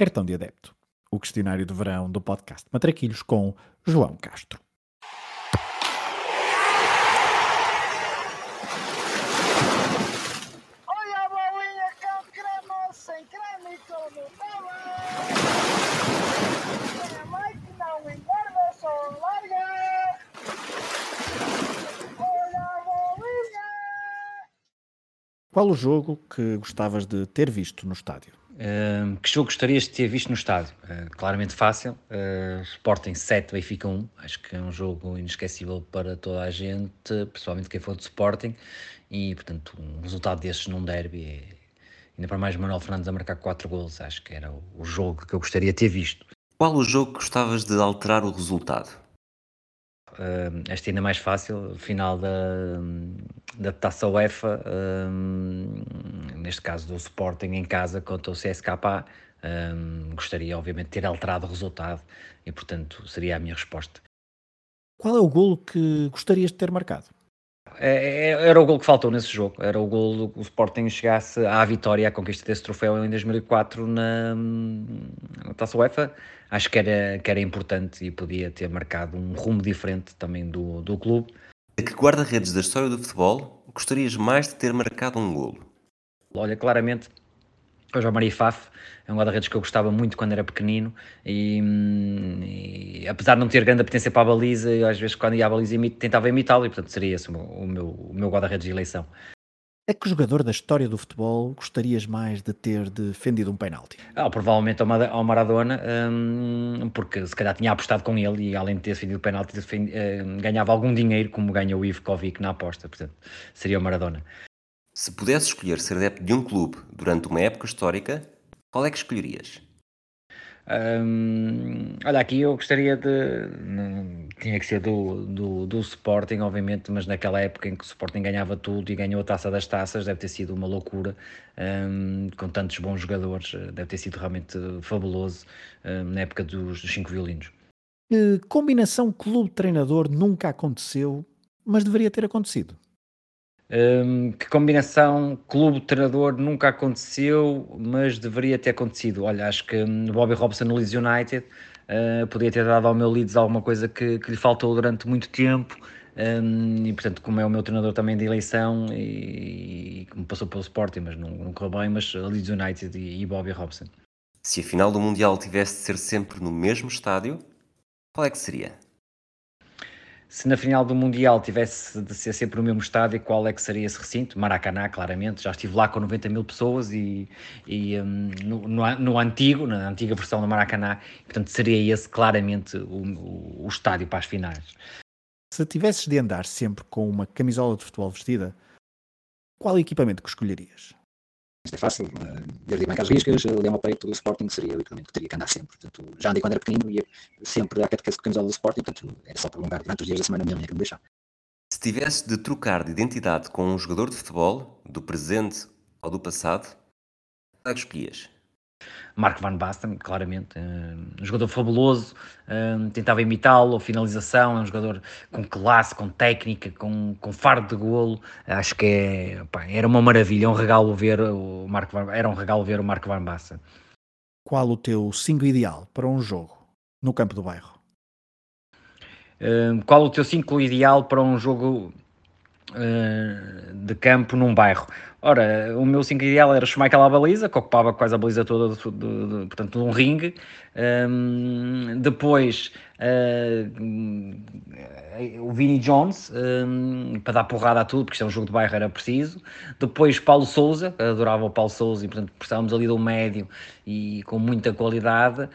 Cartão de Adepto, o questionário de verão do podcast Matraquilhos com João Castro. Qual o jogo que gostavas de ter visto no estádio? Que jogo gostarias de ter visto no estádio? Uh, claramente fácil. Uh, Sporting 7, Benfica 1. Acho que é um jogo inesquecível para toda a gente, principalmente quem for de Sporting. E, portanto, um resultado desses num derby, é... ainda para mais Manuel Fernandes a marcar 4 gols, acho que era o jogo que eu gostaria de ter visto. Qual o jogo que gostavas de alterar o resultado? Uh, esta ainda mais fácil, final da, da Taça UEFA, uh, neste caso do Sporting em casa contra o CSKA. Uh, gostaria, obviamente, de ter alterado o resultado e, portanto, seria a minha resposta. Qual é o golo que gostarias de ter marcado? É, é, era o gol que faltou nesse jogo. Era o gol que o Sporting chegasse à vitória, à conquista desse troféu em 2004 na, na Taça UEFA. Acho que era, que era importante e podia ter marcado um rumo diferente também do, do clube. A que guarda-redes da história do futebol gostarias mais de ter marcado um golo? Olha, claramente, o João Maria Faf é um guarda-redes que eu gostava muito quando era pequenino e, e, apesar de não ter grande apetência para a baliza, eu às vezes quando ia à baliza tentava imitá-lo e portanto seria esse o meu, o meu, o meu guarda-redes de eleição. A que jogador da história do futebol gostarias mais de ter defendido um penalti? Ah, provavelmente ao Maradona, hum, porque se calhar tinha apostado com ele e além de ter defendido o penalti hum, ganhava algum dinheiro como ganha o Ivkovic na aposta, portanto seria o Maradona. Se pudesse escolher ser adepto de um clube durante uma época histórica, qual é que escolherias? Hum, olha, aqui eu gostaria de. Não, tinha que ser do, do, do, Sporting, obviamente, mas naquela época em que o Sporting ganhava tudo e ganhou a taça das taças, deve ter sido uma loucura, hum, com tantos bons jogadores, deve ter sido realmente fabuloso hum, na época dos, dos cinco violinos. Uh, combinação clube-treinador nunca aconteceu, mas deveria ter acontecido. Um, que combinação clube-treinador nunca aconteceu, mas deveria ter acontecido. Olha, acho que Bobby Robson no Leeds United uh, podia ter dado ao meu Leeds alguma coisa que, que lhe faltou durante muito tempo. Um, e portanto, como é o meu treinador também de eleição e, e como passou pelo Sporting, mas não, não correu bem, mas Leeds United e, e Bobby Robson. Se a final do Mundial tivesse de ser sempre no mesmo estádio, qual é que seria? Se na final do Mundial tivesse de ser sempre o mesmo estádio, qual é que seria esse recinto? Maracanã, claramente. Já estive lá com 90 mil pessoas e, e um, no, no, antigo, na antiga versão do Maracanã, portanto seria esse claramente o, o estádio para as finais. Se tivesses de andar sempre com uma camisola de futebol vestida, qual equipamento que escolherias? Isto é fácil, desde bem às riscas, leão ao peito do Sporting seria o equipamento que teria que andar sempre. Portanto, já andei quando era pequenino ia sempre à catequese com a camisola do Sporting, portanto era só prolongar durante os dias da semana mesmo, que me deixar. Se tivesse de trocar de identidade com um jogador de futebol, do presente ou do passado, que escolhias? Mark Van Basten, claramente, um jogador fabuloso, um, tentava imitá-lo, finalização, é um jogador com classe, com técnica, com, com fardo de golo, acho que é, pá, era uma maravilha, é um regalo ver o Mark Van, era um regalo ver o Mark Van Basten. Qual o teu 5 ideal para um jogo no campo do bairro? Um, qual o teu 5 ideal para um jogo uh, de campo num bairro? Ora, o meu 5 ideal era Schmeichel à baliza, que ocupava quase a baliza toda, de, de, de, portanto, de um ringue. Um, depois, uh, o Vini Jones, um, para dar porrada a tudo, porque isto é um jogo de bairro, era preciso. Depois, Paulo Souza, adorava o Paulo Souza, e portanto, precisávamos ali de um médio e com muita qualidade.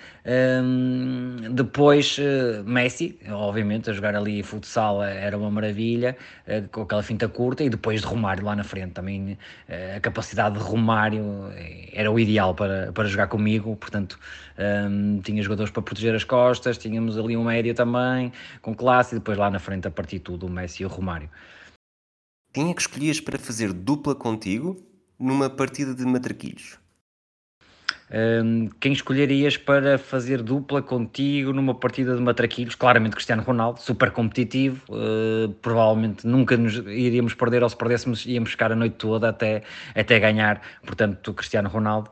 Um, depois, uh, Messi, obviamente, a jogar ali futsal era uma maravilha, uh, com aquela finta curta. E depois de Romário lá na frente também a capacidade de Romário era o ideal para, para jogar comigo, portanto um, tinha jogadores para proteger as costas, tínhamos ali um médio também, com classe, e depois lá na frente a partir tudo o Messi e o Romário. Quem é que escolhias para fazer dupla contigo numa partida de matraquilhos? Um, quem escolherias para fazer dupla contigo numa partida de matraquilhos? Claramente Cristiano Ronaldo, super competitivo, uh, provavelmente nunca nos iríamos perder ou se perdêssemos íamos ficar a noite toda até, até ganhar, portanto Cristiano Ronaldo.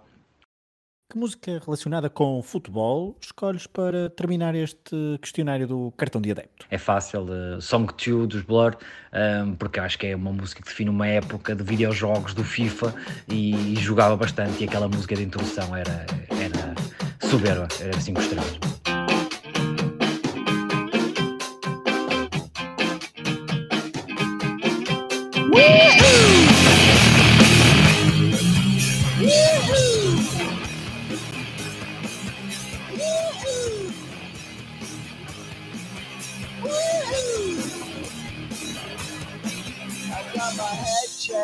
Que música relacionada com futebol escolhes para terminar este questionário do cartão de adepto? É fácil, uh, Song 2 dos Blur, um, porque acho que é uma música que define uma época de videojogos do FIFA e, e jogava bastante e aquela música de introdução era, era soberba, era 5 estrelas. I